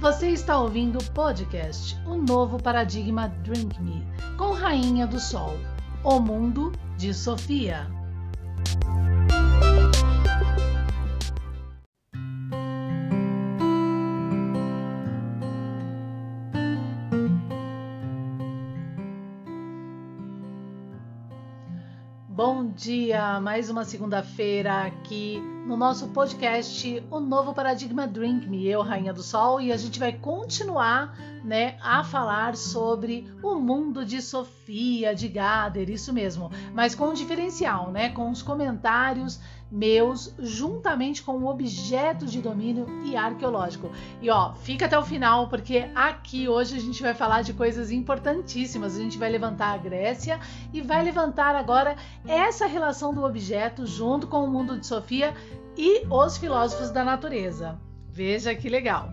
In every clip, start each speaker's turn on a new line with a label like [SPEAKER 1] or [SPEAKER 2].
[SPEAKER 1] Você está ouvindo o podcast O Novo Paradigma Drink Me, com Rainha do Sol, O Mundo de Sofia. Dia, mais uma segunda-feira aqui no nosso podcast O Novo Paradigma Drink Me, eu, Rainha do Sol, e a gente vai continuar né, a falar sobre o mundo de Sofia, de Gader, isso mesmo, mas com um diferencial, né, com os comentários meus, juntamente com o objeto de domínio e arqueológico. E ó, fica até o final, porque aqui hoje a gente vai falar de coisas importantíssimas. A gente vai levantar a Grécia e vai levantar agora essa relação do objeto junto com o mundo de Sofia e os filósofos da natureza. Veja que legal.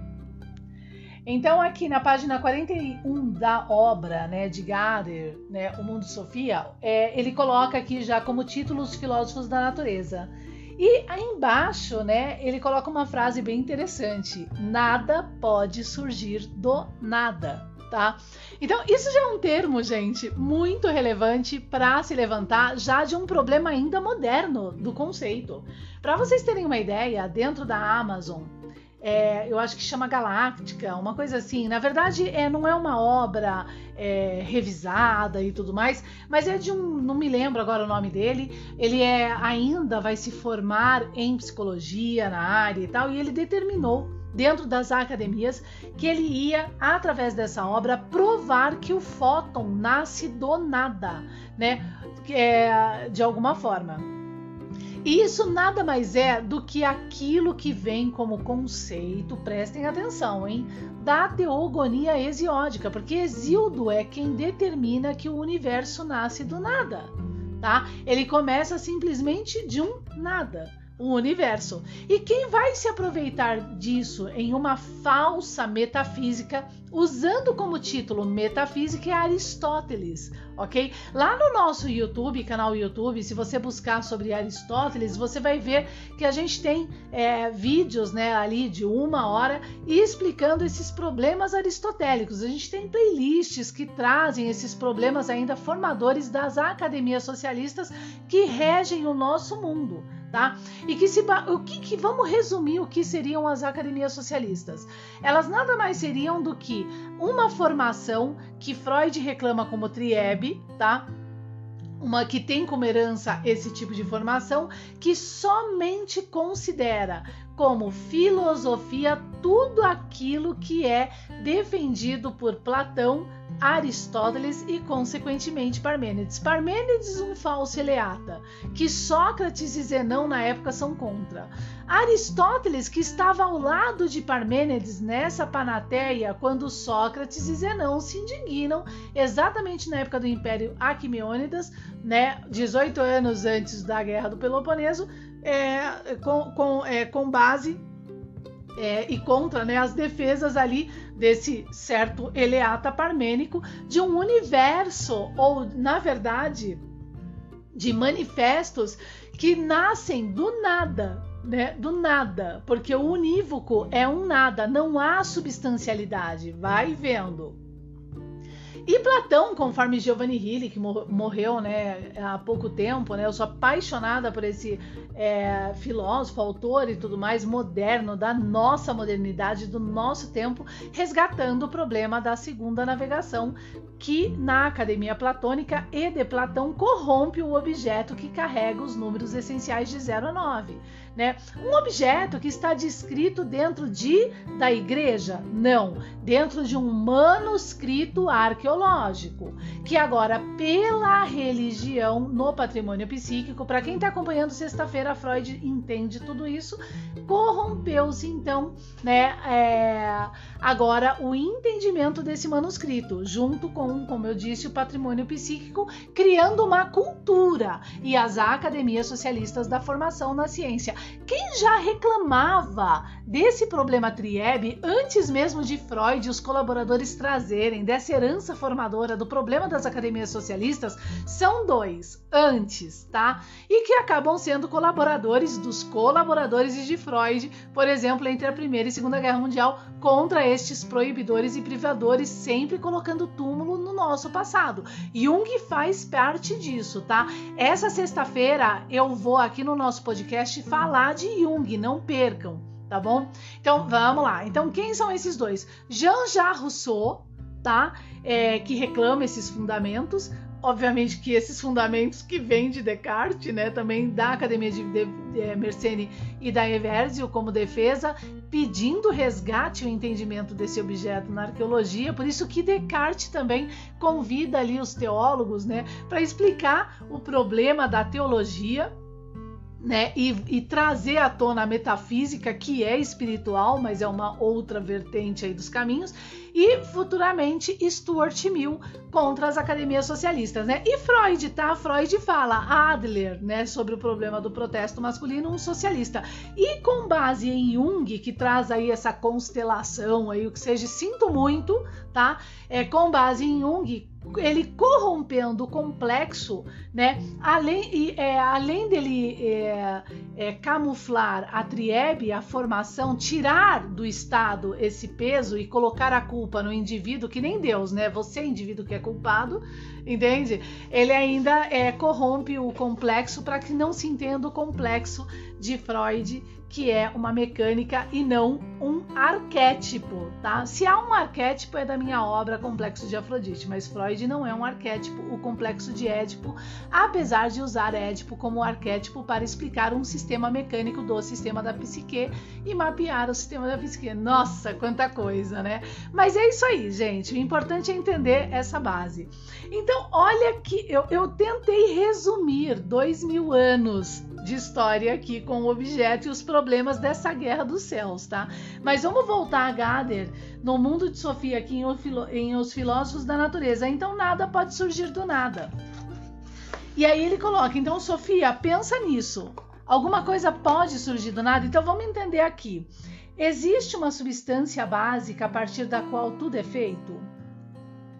[SPEAKER 1] Então, aqui na página 41 da obra né, de Gader, né, O Mundo de Sofia, é, ele coloca aqui já como título os filósofos da natureza. E aí embaixo, né, ele coloca uma frase bem interessante: nada pode surgir do nada. Tá? Então, isso já é um termo, gente, muito relevante para se levantar já de um problema ainda moderno do conceito. Para vocês terem uma ideia, dentro da Amazon, é, eu acho que chama Galáctica, uma coisa assim. Na verdade, é, não é uma obra é, revisada e tudo mais, mas é de um, não me lembro agora o nome dele. Ele é ainda vai se formar em psicologia na área e tal, e ele determinou dentro das academias que ele ia através dessa obra provar que o fóton nasce do nada, né? É, de alguma forma. E isso nada mais é do que aquilo que vem como conceito, prestem atenção, hein? Da teogonia hesiódica, porque Exildo é quem determina que o universo nasce do nada, tá? Ele começa simplesmente de um nada o universo. E quem vai se aproveitar disso em uma falsa metafísica, usando como título metafísica, é Aristóteles, ok? Lá no nosso YouTube, canal YouTube, se você buscar sobre Aristóteles, você vai ver que a gente tem é, vídeos né, ali de uma hora explicando esses problemas aristotélicos. A gente tem playlists que trazem esses problemas ainda formadores das academias socialistas que regem o nosso mundo tá? E que se o que, que vamos resumir o que seriam as academias socialistas? Elas nada mais seriam do que uma formação que Freud reclama como triebe, tá? uma que tem como herança esse tipo de formação, que somente considera como filosofia tudo aquilo que é defendido por Platão, Aristóteles e, consequentemente, Parmênides. Parmênides, um falso eleata, que Sócrates e Zenão na época são contra. Aristóteles, que estava ao lado de Parmênides nessa panateia quando Sócrates e Zenão se indignam, exatamente na época do Império Aquimêonidas, né, 18 anos antes da Guerra do Peloponeso, é, com, com, é, com base é, e contra né, as defesas ali desse certo eleata parmênico de um universo, ou na verdade, de manifestos que nascem do nada, né? Do nada, porque o unívoco é um nada, não há substancialidade. Vai vendo. E Platão, conforme Giovanni Hilli, que morreu né, há pouco tempo, né, eu sou apaixonada por esse é, filósofo, autor e tudo mais moderno, da nossa modernidade, do nosso tempo, resgatando o problema da segunda navegação, que na Academia Platônica e de Platão corrompe o objeto que carrega os números essenciais de 0 a 9. Né? Um objeto que está descrito dentro de da igreja? Não, dentro de um manuscrito arqueológico, que agora pela religião no patrimônio psíquico, para quem está acompanhando sexta-feira, Freud entende tudo isso, corrompeu-se então, né? É, agora o entendimento desse manuscrito, junto com, como eu disse, o patrimônio psíquico, criando uma cultura e as academias socialistas da formação na ciência quem já reclamava desse problema triebe antes mesmo de Freud e os colaboradores trazerem dessa herança formadora do problema das academias socialistas são dois, antes, tá? E que acabam sendo colaboradores dos colaboradores de Freud, por exemplo, entre a Primeira e Segunda Guerra Mundial, contra estes proibidores e privadores, sempre colocando túmulo no nosso passado. Jung faz parte disso, tá? Essa sexta-feira eu vou aqui no nosso podcast falar de Jung, não percam tá bom? Então vamos lá. Então quem são esses dois? Jean-Jacques Rousseau, tá? É, que reclama esses fundamentos. Obviamente que esses fundamentos que vêm de Descartes, né, também da Academia de, de, de Mersenne e da Eversio como defesa, pedindo resgate o entendimento desse objeto na arqueologia. Por isso que Descartes também convida ali os teólogos, né, para explicar o problema da teologia né, e, e, trazer à tona a metafísica, que é espiritual, mas é uma outra vertente aí dos caminhos, e futuramente Stuart Mill contra as academias socialistas, né? E Freud, tá? Freud fala Adler, né, sobre o problema do protesto masculino, um socialista. E com base em Jung, que traz aí essa constelação aí, o que seja, sinto muito, tá? É com base em Jung, ele corrompendo o complexo, né? Além, é, além dele é, é, camuflar a triebe, a formação, tirar do Estado esse peso e colocar a culpa no indivíduo, que nem Deus, né? Você é indivíduo que é culpado, entende? Ele ainda é, corrompe o complexo para que não se entenda o complexo de Freud que é uma mecânica e não um arquétipo, tá? Se há um arquétipo é da minha obra Complexo de Afrodite, mas Freud não é um arquétipo, o complexo de Édipo, apesar de usar Édipo como arquétipo para explicar um sistema mecânico do sistema da psique e mapear o sistema da psique. Nossa, quanta coisa, né? Mas é isso aí, gente. O importante é entender essa base. Então, olha que eu, eu tentei resumir dois mil anos de história aqui com o objeto e os problemas dessa guerra dos céus, tá? Mas vamos voltar a Gader no mundo de Sofia aqui em Os Filósofos da Natureza. Então nada pode surgir do nada. E aí ele coloca, então Sofia, pensa nisso. Alguma coisa pode surgir do nada? Então vamos entender aqui. Existe uma substância básica a partir da qual tudo é feito?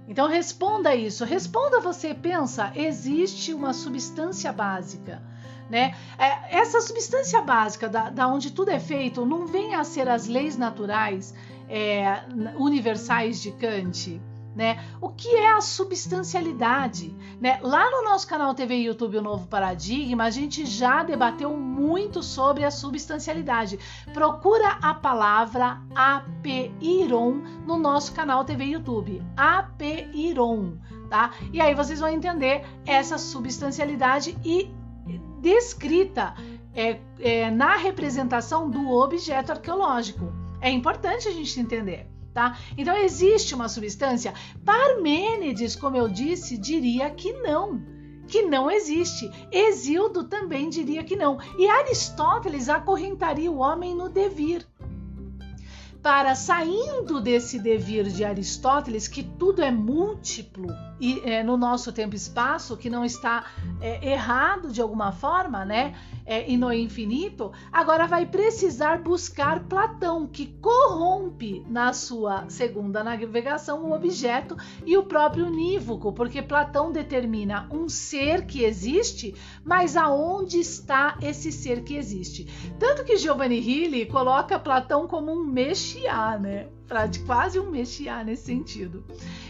[SPEAKER 1] Então responda isso. Responda você, pensa, existe uma substância básica né? É, essa substância básica da, da, onde tudo é feito não vem a ser as leis naturais é, universais de Kant. Né? O que é a substancialidade? Né? Lá no nosso canal TV e YouTube O Novo Paradigma, a gente já debateu muito sobre a substancialidade. Procura a palavra apeiron no nosso canal TV e YouTube. Apeiron, tá? E aí vocês vão entender essa substancialidade e descrita é, é, na representação do objeto arqueológico. É importante a gente entender. Tá? Então existe uma substância? Parmênides, como eu disse, diria que não, que não existe. Exildo também diria que não. E Aristóteles acorrentaria o homem no devir para saindo desse devir de Aristóteles, que tudo é múltiplo e é, no nosso tempo e espaço, que não está é, errado de alguma forma, né? É, e no infinito, agora vai precisar buscar Platão, que corrompe na sua segunda navegação o objeto e o próprio unívoco, porque Platão determina um ser que existe, mas aonde está esse ser que existe? Tanto que Giovanni Hilli coloca Platão como um mexe Messiá, né? Pra, de quase um Messiá nesse sentido.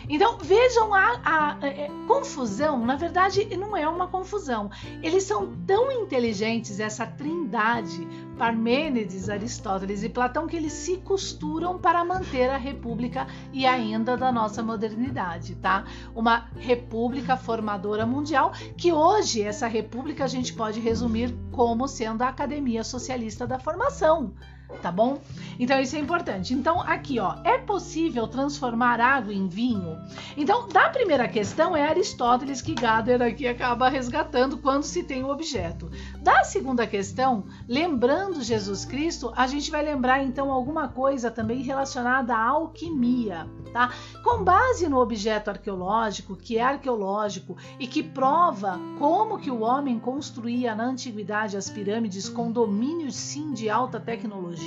[SPEAKER 1] Então vejam a, a, a, é, confusão, na verdade não é uma confusão. Eles são tão inteligentes, essa trindade, Parmênides, Aristóteles e Platão, que eles se costuram para manter a república e ainda da nossa modernidade, tá? Uma república formadora mundial, que hoje essa república a gente pode resumir como sendo a Academia Socialista da Formação tá bom? Então isso é importante. Então aqui, ó, é possível transformar água em vinho? Então, da primeira questão é Aristóteles que Gader aqui acaba resgatando quando se tem o objeto. Da segunda questão, lembrando Jesus Cristo, a gente vai lembrar então alguma coisa também relacionada à alquimia, tá? Com base no objeto arqueológico, que é arqueológico e que prova como que o homem construía na antiguidade as pirâmides com domínio sim de alta tecnologia,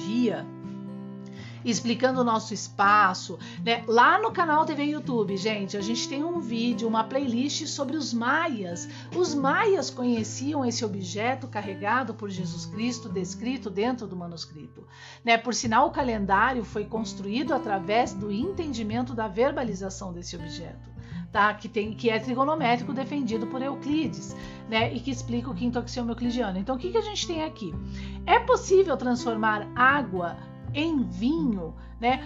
[SPEAKER 1] explicando o nosso espaço, né? Lá no canal TV YouTube, gente, a gente tem um vídeo, uma playlist sobre os maias. Os maias conheciam esse objeto carregado por Jesus Cristo, descrito dentro do manuscrito, né? Por sinal, o calendário foi construído através do entendimento da verbalização desse objeto. Tá? Que, tem, que é trigonométrico defendido por Euclides, né? E que explica o quinto axioma euclidiano. Então, o que, que a gente tem aqui? É possível transformar água em vinho, né?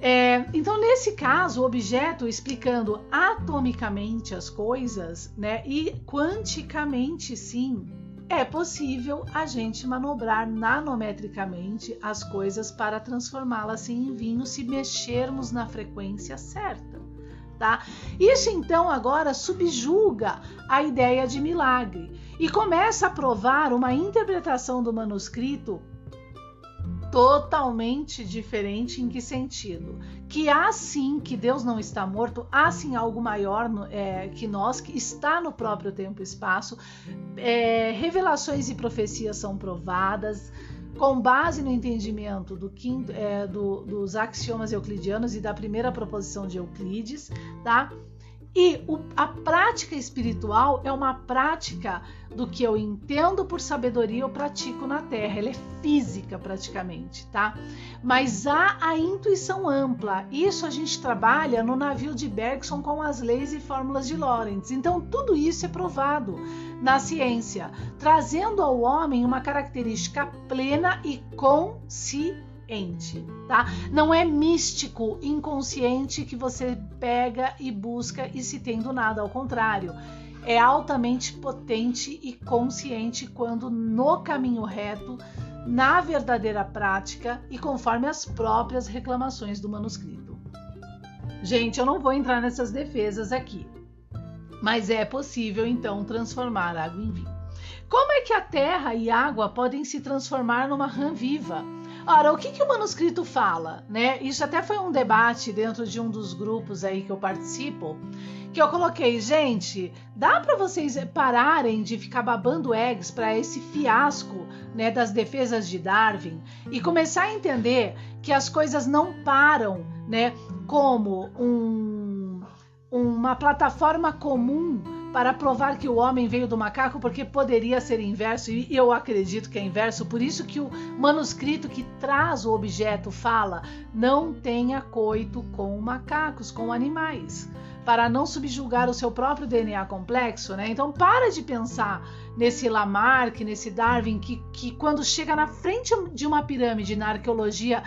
[SPEAKER 1] É, então, nesse caso, o objeto explicando atomicamente as coisas, né, e quanticamente, sim, é possível a gente manobrar nanometricamente as coisas para transformá-las em vinho se mexermos na frequência certa. Tá? Isso então agora subjuga a ideia de milagre e começa a provar uma interpretação do manuscrito totalmente diferente em que sentido? Que há sim que Deus não está morto, há sim algo maior é, que nós, que está no próprio tempo e espaço. É, revelações e profecias são provadas com base no entendimento do quinto, é, do, dos axiomas euclidianos e da primeira proposição de Euclides, tá? E o, a prática espiritual é uma prática do que eu entendo por sabedoria eu pratico na Terra. Ela é física praticamente, tá? Mas há a intuição ampla. Isso a gente trabalha no navio de Bergson com as leis e fórmulas de Lorentz. Então tudo isso é provado na ciência, trazendo ao homem uma característica plena e consciente ente, tá? Não é místico, inconsciente que você pega e busca e se tem do nada, ao contrário. É altamente potente e consciente quando no caminho reto, na verdadeira prática e conforme as próprias reclamações do manuscrito. Gente, eu não vou entrar nessas defesas aqui, mas é possível então transformar água em vinho. Como é que a terra e água podem se transformar numa rã viva? Ora, o que, que o manuscrito fala? Né? Isso até foi um debate dentro de um dos grupos aí que eu participo, que eu coloquei, gente, dá para vocês pararem de ficar babando eggs para esse fiasco né, das defesas de Darwin e começar a entender que as coisas não param né, como um, uma plataforma comum para provar que o homem veio do macaco, porque poderia ser inverso, e eu acredito que é inverso, por isso que o manuscrito que traz o objeto fala: não tenha coito com macacos, com animais, para não subjugar o seu próprio DNA complexo, né? Então para de pensar nesse Lamarck, nesse Darwin, que, que quando chega na frente de uma pirâmide na arqueologia,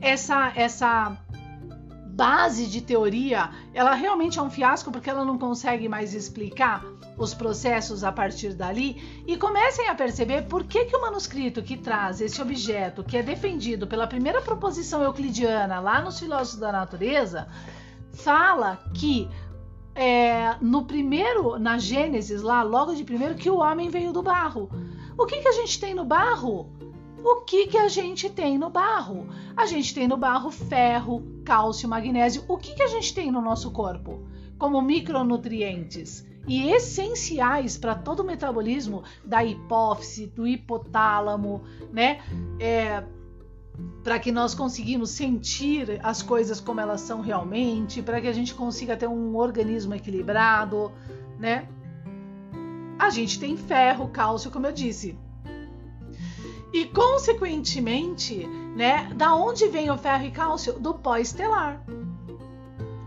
[SPEAKER 1] essa, essa base de teoria, ela realmente é um fiasco porque ela não consegue mais explicar os processos a partir dali e comecem a perceber por que, que o manuscrito que traz esse objeto, que é defendido pela primeira proposição euclidiana lá nos Filósofos da Natureza, fala que é, no primeiro, na Gênesis, lá, logo de primeiro, que o homem veio do barro. O que, que a gente tem no barro? O que, que a gente tem no barro? A gente tem no barro ferro, cálcio, magnésio. O que, que a gente tem no nosso corpo? Como micronutrientes e essenciais para todo o metabolismo da hipófise, do hipotálamo, né? É, para que nós conseguimos sentir as coisas como elas são realmente, para que a gente consiga ter um organismo equilibrado, né? A gente tem ferro, cálcio, como eu disse, e, consequentemente, né, da onde vem o ferro e cálcio? Do pó estelar.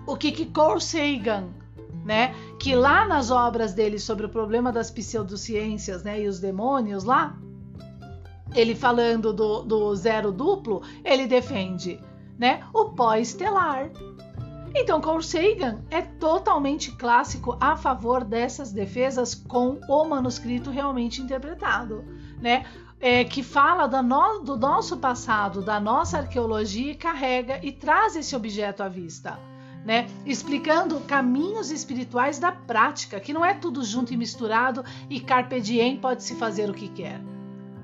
[SPEAKER 1] O que que Carl Sagan, né, que lá nas obras dele sobre o problema das pseudociências, né, e os demônios lá, ele falando do, do zero duplo, ele defende, né, o pó estelar. Então, Carl Sagan é totalmente clássico a favor dessas defesas com o manuscrito realmente interpretado, né? É, que fala do, no, do nosso passado, da nossa arqueologia e carrega e traz esse objeto à vista. Né? Explicando caminhos espirituais da prática, que não é tudo junto e misturado e carpe diem pode se fazer o que quer.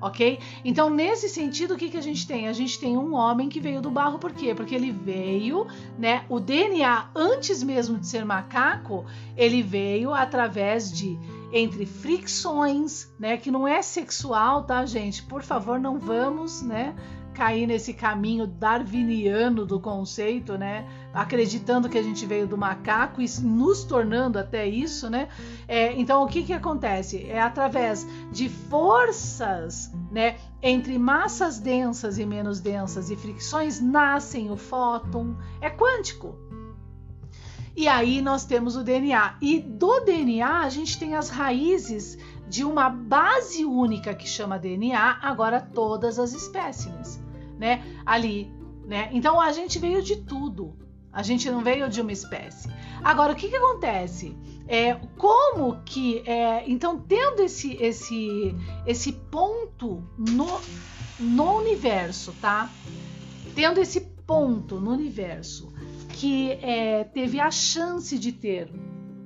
[SPEAKER 1] Ok? Então, nesse sentido, o que, que a gente tem? A gente tem um homem que veio do barro, por quê? Porque ele veio, né? O DNA, antes mesmo de ser macaco, ele veio através de entre fricções, né, que não é sexual, tá, gente? Por favor, não vamos, né, cair nesse caminho darwiniano do conceito, né? Acreditando que a gente veio do macaco e nos tornando até isso, né? É, então, o que, que acontece? É através de forças, né? Entre massas densas e menos densas e fricções nascem o fóton. É quântico. E aí nós temos o DNA. E do DNA a gente tem as raízes de uma base única que chama DNA, agora todas as espécimes, né? Ali, né? Então a gente veio de tudo. A gente não veio de uma espécie. Agora o que que acontece? É, como que é, então tendo esse esse esse ponto no no universo, tá? Tendo esse ponto no universo que é, teve a chance de ter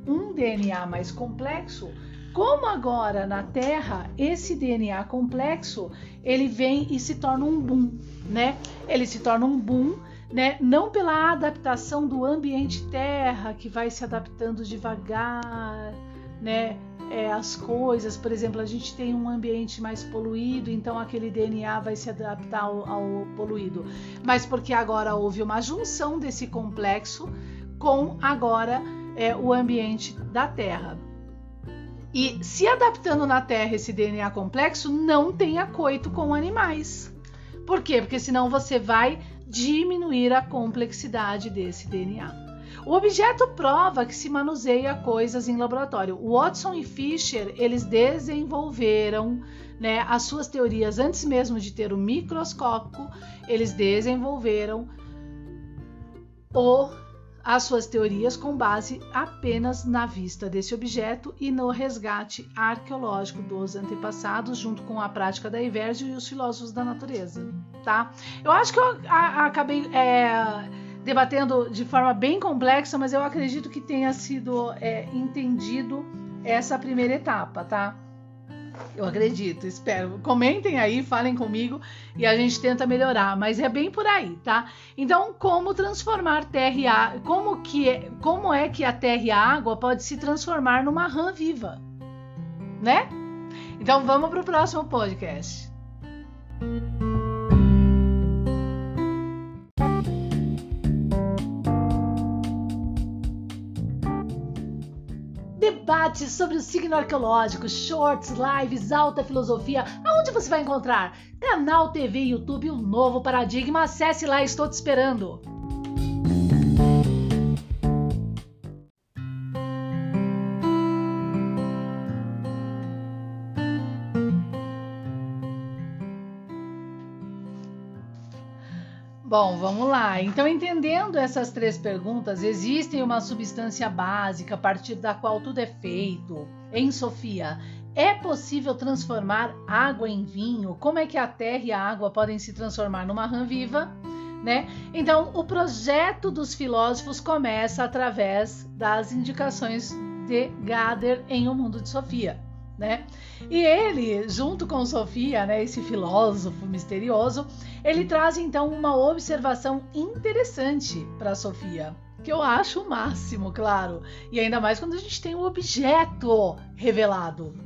[SPEAKER 1] um DNA mais complexo, como agora na Terra esse DNA complexo ele vem e se torna um boom, né? Ele se torna um boom, né? Não pela adaptação do ambiente Terra que vai se adaptando devagar, né? É, as coisas, por exemplo, a gente tem um ambiente mais poluído, então aquele DNA vai se adaptar ao, ao poluído. Mas porque agora houve uma junção desse complexo com agora é, o ambiente da Terra. E se adaptando na Terra esse DNA complexo, não tem coito com animais. Por quê? Porque senão você vai diminuir a complexidade desse DNA. O objeto prova que se manuseia coisas em laboratório. Watson e Fisher, eles desenvolveram né, as suas teorias antes mesmo de ter o microscópio, eles desenvolveram o as suas teorias com base apenas na vista desse objeto e no resgate arqueológico dos antepassados, junto com a prática da Evergio e os filósofos da natureza, tá? Eu acho que eu acabei é, debatendo de forma bem complexa, mas eu acredito que tenha sido é, entendido essa primeira etapa, tá? Eu acredito, espero. Comentem aí, falem comigo e a gente tenta melhorar, mas é bem por aí, tá? Então, como transformar terra e água? Como que é, como é que a terra e a água pode se transformar numa rã viva, né? Então, vamos para o próximo podcast. Debates sobre o signo arqueológico, shorts, lives, alta filosofia, aonde você vai encontrar? Canal TV, YouTube, o novo paradigma. Acesse lá, estou te esperando. Bom, vamos lá. Então, entendendo essas três perguntas, existe uma substância básica a partir da qual tudo é feito. Em Sofia, é possível transformar água em vinho? Como é que a terra e a água podem se transformar numa rã viva? Né? Então, o projeto dos filósofos começa através das indicações de Gader em O Mundo de Sofia né? E ele, junto com Sofia, né, esse filósofo misterioso, ele traz então uma observação interessante para Sofia, que eu acho o máximo, claro, e ainda mais quando a gente tem o um objeto revelado.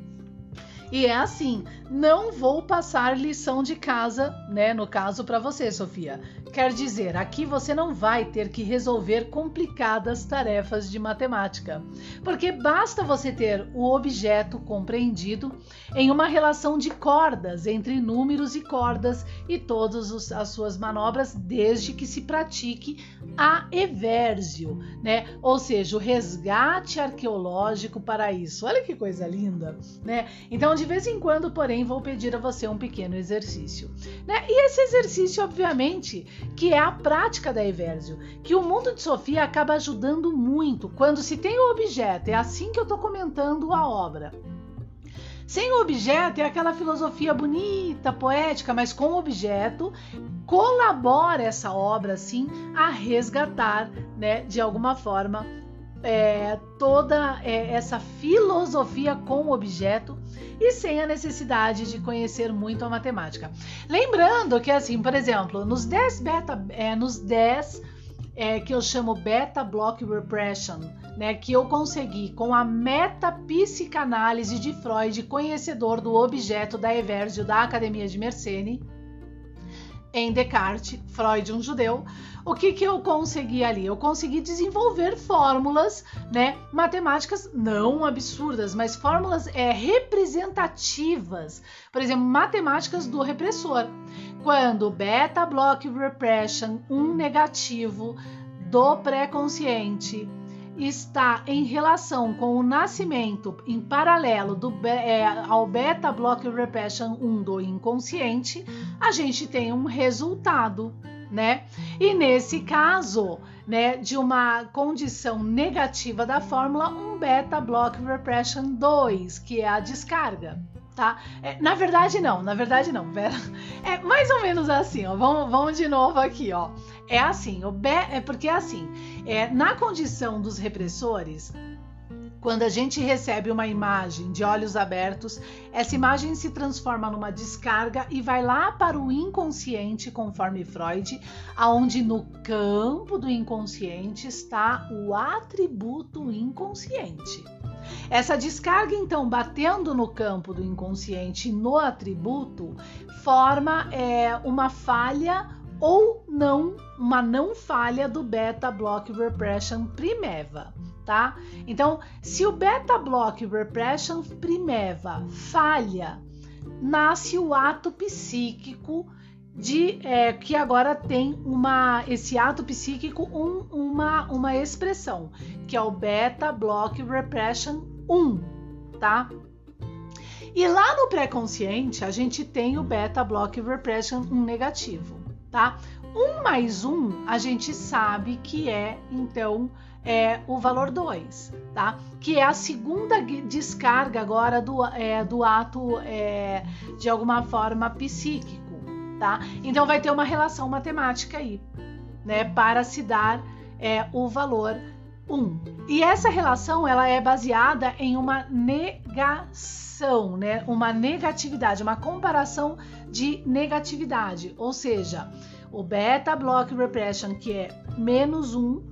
[SPEAKER 1] E é assim, não vou passar lição de casa, né, no caso para você, Sofia. Quer dizer, aqui você não vai ter que resolver complicadas tarefas de matemática, porque basta você ter o objeto compreendido em uma relação de cordas entre números e cordas e todas as suas manobras, desde que se pratique a Eversio, né? Ou seja, o resgate arqueológico para isso. Olha que coisa linda, né? Então, de vez em quando, porém, vou pedir a você um pequeno exercício, né? E esse exercício, obviamente, que é a prática da Eversio, que o mundo de Sofia acaba ajudando muito quando se tem o objeto. É assim que eu estou comentando a obra. Sem o objeto é aquela filosofia bonita, poética, mas com o objeto colabora essa obra assim a resgatar, né, de alguma forma, é, toda é, essa filosofia com o objeto e sem a necessidade de conhecer muito a matemática. Lembrando que, assim, por exemplo, nos 10 beta, é, nos 10 é, que eu chamo Beta Block Repression, né, que eu consegui com a metapsicanálise de Freud, conhecedor do objeto da Evergio da Academia de Mersenne, em Descartes, Freud, um judeu, o que, que eu consegui ali? Eu consegui desenvolver fórmulas, né, matemáticas não absurdas, mas fórmulas é, representativas. Por exemplo, matemáticas do repressor. Quando beta block repression, um negativo do pré-consciente, está em relação com o nascimento em paralelo do, é, ao beta block repression 1 do inconsciente, a gente tem um resultado, né? E nesse caso, né, de uma condição negativa da fórmula, um beta block repression 2, que é a descarga. Tá? É, na verdade não, na verdade não. É mais ou menos assim, ó. Vamos, vamos de novo aqui, ó. É assim, o be é porque é assim, é, na condição dos repressores, quando a gente recebe uma imagem de olhos abertos, essa imagem se transforma numa descarga e vai lá para o inconsciente, conforme Freud, aonde no campo do inconsciente está o atributo inconsciente. Essa descarga, então, batendo no campo do inconsciente no atributo, forma é, uma falha ou não, uma não falha do beta block repression primeva, tá? Então, se o beta block repression primeva falha, nasce o ato psíquico de é, que agora tem uma esse ato psíquico um, uma uma expressão que é o beta block repression 1, tá? E lá no pré-consciente a gente tem o beta block repression 1 negativo tá? Um mais um a gente sabe que é então é o valor 2, tá? Que é a segunda descarga agora do, é, do ato é, de alguma forma psíquico, tá? Então vai ter uma relação matemática aí, né? Para se dar é, o valor 1. Um. E essa relação ela é baseada em uma negação, né? Uma negatividade, uma comparação de negatividade, ou seja, o beta block repression, que é menos 1,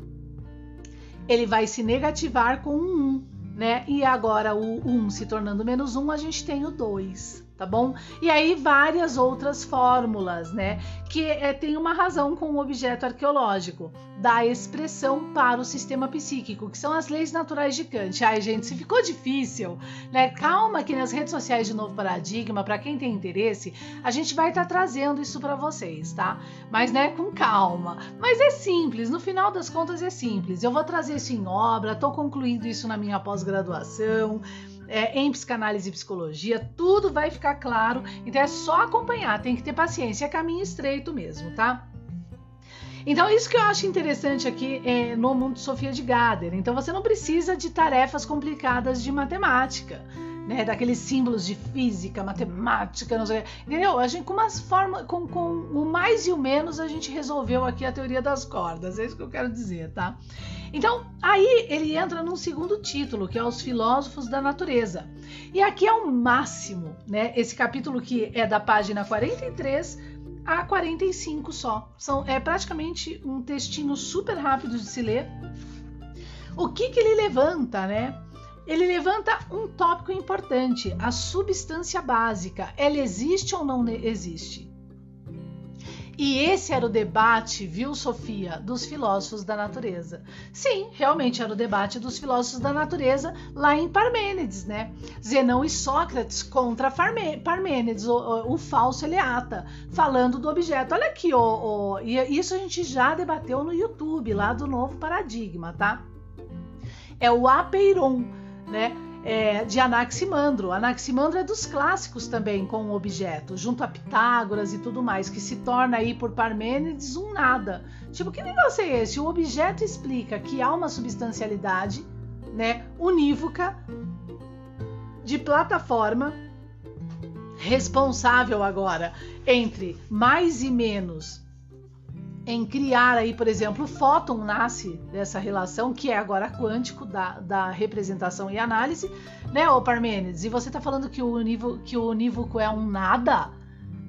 [SPEAKER 1] ele vai se negativar com um 1, né? E agora o 1 se tornando menos 1, a gente tem o 2 tá bom? E aí várias outras fórmulas, né? Que é, tem uma razão com o objeto arqueológico, da expressão para o sistema psíquico, que são as leis naturais de Kant. Ai, gente, se ficou difícil, né? Calma que nas redes sociais de Novo Paradigma, para quem tem interesse, a gente vai estar tá trazendo isso para vocês, tá? Mas, né, com calma. Mas é simples, no final das contas é simples. Eu vou trazer isso em obra, tô concluindo isso na minha pós-graduação é, em psicanálise e psicologia, tudo vai ficar claro. Então é só acompanhar, tem que ter paciência, é caminho estreito mesmo, tá? Então, isso que eu acho interessante aqui é, no mundo de Sofia de Gader. Então, você não precisa de tarefas complicadas de matemática né, daqueles símbolos de física, matemática, não sei, entendeu? A gente com umas formas, com, com o mais e o menos a gente resolveu aqui a teoria das cordas, é isso que eu quero dizer, tá? Então, aí ele entra num segundo título, que é os filósofos da natureza. E aqui é o máximo, né? Esse capítulo que é da página 43 a 45 só. São, é praticamente um textinho super rápido de se ler. O que que ele levanta, né? Ele levanta um tópico importante: a substância básica. Ela existe ou não existe? E esse era o debate, viu, Sofia, dos filósofos da natureza. Sim, realmente era o debate dos filósofos da natureza lá em Parmênides, né? Zenão e Sócrates contra Parmênides, o, o falso Eleata, falando do objeto. Olha aqui, ó, e isso a gente já debateu no YouTube, lá do Novo Paradigma, tá? É o apeiron né? É, de Anaximandro. Anaximandro é dos clássicos também com o objeto, junto a Pitágoras e tudo mais, que se torna aí por Parmênides um nada. Tipo, que negócio é esse? O objeto explica que há uma substancialidade, né, unívoca, de plataforma, responsável agora entre mais e menos em criar aí, por exemplo, o fóton nasce dessa relação, que é agora quântico da, da representação e análise, né, ô Parmênides? E você está falando que o, unívoco, que o unívoco é um nada?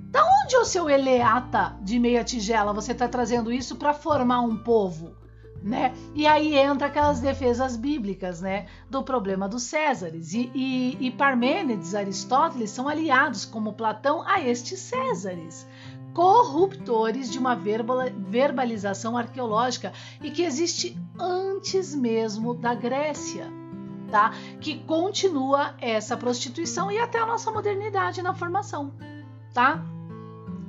[SPEAKER 1] Da onde o seu eleata de meia tigela você está trazendo isso para formar um povo? Né? E aí entra aquelas defesas bíblicas, né, do problema dos Césares. E, e, e Parmênides, Aristóteles são aliados, como Platão, a estes Césares corruptores de uma verbalização arqueológica e que existe antes mesmo da Grécia. Tá? Que continua essa prostituição e até a nossa modernidade na formação, tá?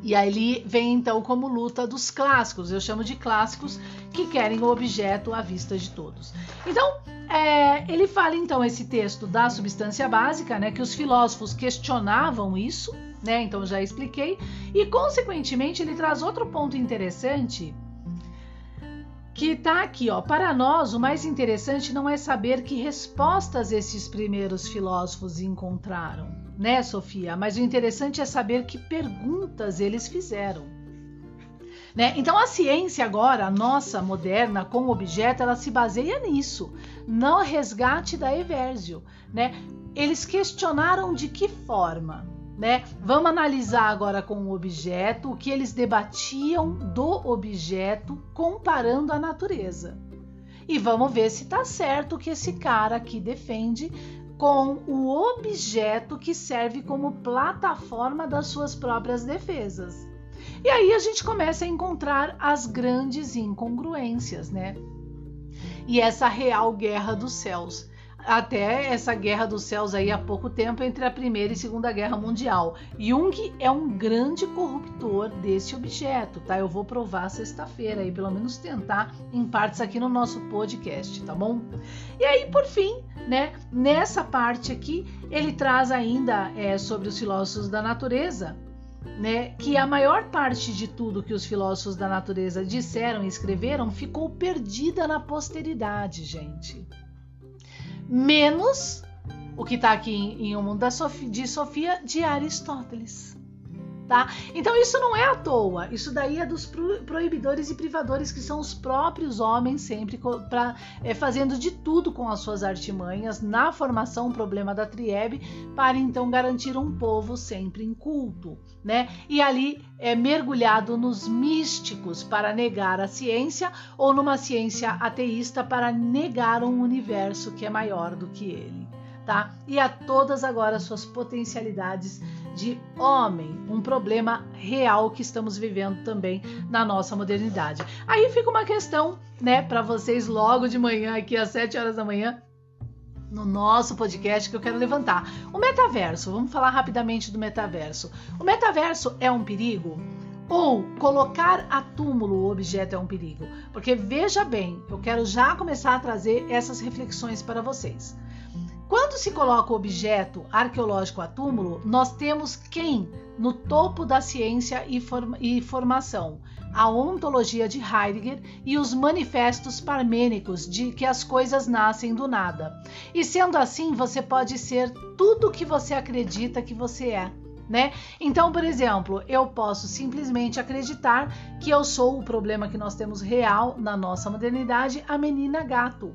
[SPEAKER 1] E aí vem então como luta dos clássicos, eu chamo de clássicos que querem o objeto à vista de todos. Então, é, ele fala então esse texto da substância básica, né, que os filósofos questionavam isso, né, então já expliquei, e consequentemente ele traz outro ponto interessante que está aqui, ó. Para nós, o mais interessante não é saber que respostas esses primeiros filósofos encontraram, né, Sofia? Mas o interessante é saber que perguntas eles fizeram. Né? Então a ciência agora, a nossa moderna com objeto, ela se baseia nisso, no resgate da Eversio, né? Eles questionaram de que forma, né? Vamos analisar agora com o objeto o que eles debatiam do objeto comparando a natureza. E vamos ver se está certo o que esse cara aqui defende com o objeto que serve como plataforma das suas próprias defesas. E aí a gente começa a encontrar as grandes incongruências, né? E essa real guerra dos céus até essa guerra dos céus aí há pouco tempo entre a Primeira e Segunda Guerra Mundial. Jung é um grande corruptor desse objeto, tá? Eu vou provar sexta-feira aí, pelo menos tentar em partes aqui no nosso podcast, tá bom? E aí, por fim, né, nessa parte aqui, ele traz ainda é, sobre os filósofos da natureza, né, que a maior parte de tudo que os filósofos da natureza disseram e escreveram ficou perdida na posteridade, gente menos o que está aqui em, em O Mundo Sofia, de Sofia de Aristóteles. Tá? Então isso não é à toa, isso daí é dos proibidores e privadores que são os próprios homens sempre é, fazendo de tudo com as suas artimanhas na formação problema da triebe para então garantir um povo sempre em culto, né? E ali é mergulhado nos místicos para negar a ciência ou numa ciência ateísta para negar um universo que é maior do que ele, tá? E a todas agora suas potencialidades de homem, um problema real que estamos vivendo também na nossa modernidade. Aí fica uma questão, né, para vocês logo de manhã, aqui às 7 horas da manhã, no nosso podcast que eu quero levantar. O metaverso, vamos falar rapidamente do metaverso. O metaverso é um perigo? Ou colocar a túmulo o objeto é um perigo? Porque veja bem, eu quero já começar a trazer essas reflexões para vocês. Quando se coloca o objeto arqueológico a túmulo, nós temos quem no topo da ciência e, form e formação? A ontologia de Heidegger e os manifestos parmênicos de que as coisas nascem do nada. E sendo assim, você pode ser tudo o que você acredita que você é. Né? Então, por exemplo, eu posso simplesmente acreditar que eu sou o problema que nós temos real na nossa modernidade, a menina gato.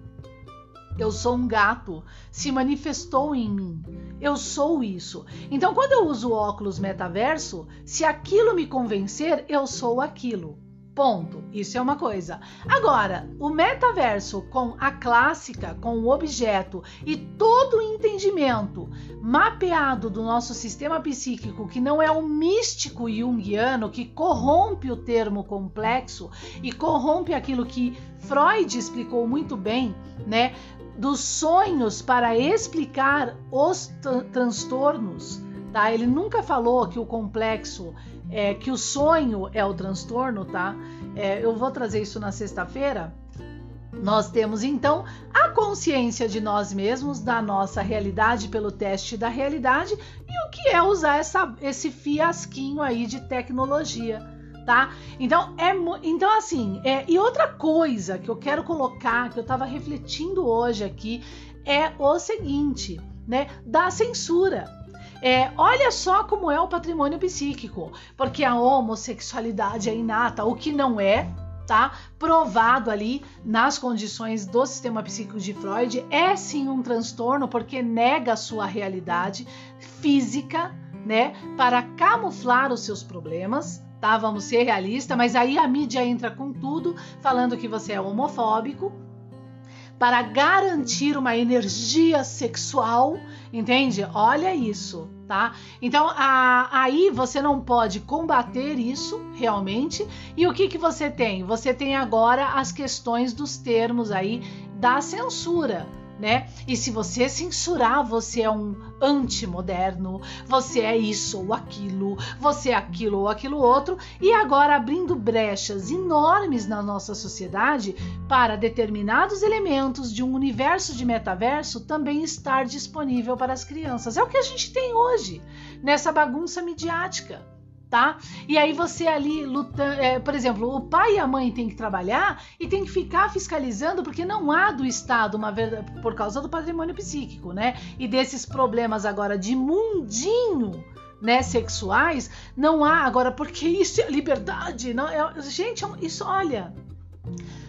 [SPEAKER 1] Eu sou um gato, se manifestou em mim. Eu sou isso. Então, quando eu uso óculos metaverso, se aquilo me convencer, eu sou aquilo. Ponto. Isso é uma coisa. Agora, o metaverso com a clássica, com o objeto e todo o entendimento mapeado do nosso sistema psíquico, que não é o místico junguiano que corrompe o termo complexo e corrompe aquilo que Freud explicou muito bem, né? Dos sonhos para explicar os transtornos. Tá? Ele nunca falou que o complexo, é, que o sonho é o transtorno, tá? É, eu vou trazer isso na sexta-feira. Nós temos então a consciência de nós mesmos, da nossa realidade pelo teste da realidade e o que é usar essa, esse fiasquinho aí de tecnologia tá? Então, é, então assim, é, e outra coisa que eu quero colocar, que eu estava refletindo hoje aqui, é o seguinte, né? Da censura. É, olha só como é o patrimônio psíquico, porque a homossexualidade é inata, o que não é, tá? Provado ali nas condições do sistema psíquico de Freud, é sim um transtorno porque nega a sua realidade física, né? Para camuflar os seus problemas, tá? Vamos ser realistas, mas aí a mídia entra com tudo, falando que você é homofóbico, para garantir uma energia sexual, entende? Olha isso, tá? Então a, aí você não pode combater isso realmente. E o que, que você tem? Você tem agora as questões dos termos aí da censura né? E se você censurar, você é um antimoderno, você é isso ou aquilo, você é aquilo ou aquilo outro, e agora abrindo brechas enormes na nossa sociedade para determinados elementos de um universo de metaverso também estar disponível para as crianças. É o que a gente tem hoje nessa bagunça midiática tá? E aí você ali lutando, é, por exemplo, o pai e a mãe têm que trabalhar e tem que ficar fiscalizando porque não há do Estado uma verdade por causa do patrimônio psíquico, né? E desses problemas agora de mundinho. Né, sexuais, não há agora, porque isso é liberdade, não é, gente, é isso, olha,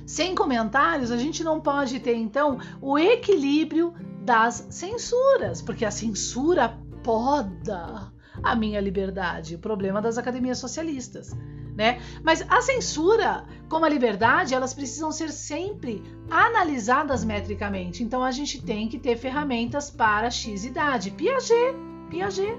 [SPEAKER 1] sem comentários, a gente não pode ter então o equilíbrio das censuras, porque a censura poda a minha liberdade, o problema das academias socialistas. Né? Mas a censura, como a liberdade, elas precisam ser sempre analisadas metricamente. Então a gente tem que ter ferramentas para X idade. Piaget, Piaget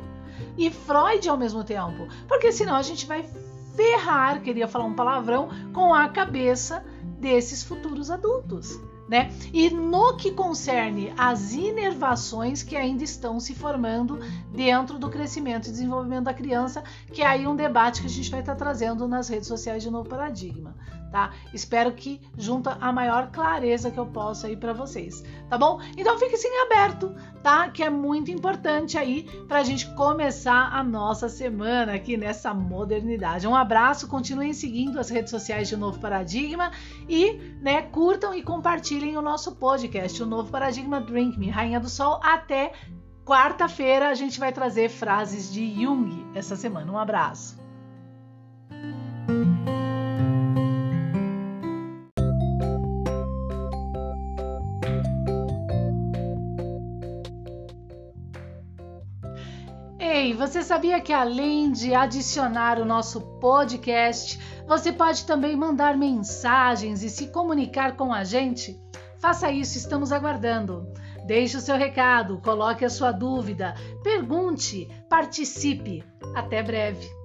[SPEAKER 1] e Freud ao mesmo tempo, porque senão a gente vai ferrar, queria falar um palavrão, com a cabeça desses futuros adultos né? E no que concerne as inervações que ainda estão se formando dentro do crescimento e desenvolvimento da criança, que é aí um debate que a gente vai estar trazendo nas redes sociais de Novo Paradigma tá? Espero que junta a maior clareza que eu possa aí para vocês, tá bom? Então fique assim aberto, tá? Que é muito importante aí para a gente começar a nossa semana aqui nessa modernidade. Um abraço, continuem seguindo as redes sociais de Novo Paradigma e, né, curtam e compartilhem o nosso podcast, o Novo Paradigma Drink Me, Rainha do Sol, até quarta-feira a gente vai trazer frases de Jung essa semana. Um abraço. Ei, você sabia que além de adicionar o nosso podcast, você pode também mandar mensagens e se comunicar com a gente? Faça isso, estamos aguardando. Deixe o seu recado, coloque a sua dúvida, pergunte, participe. Até breve.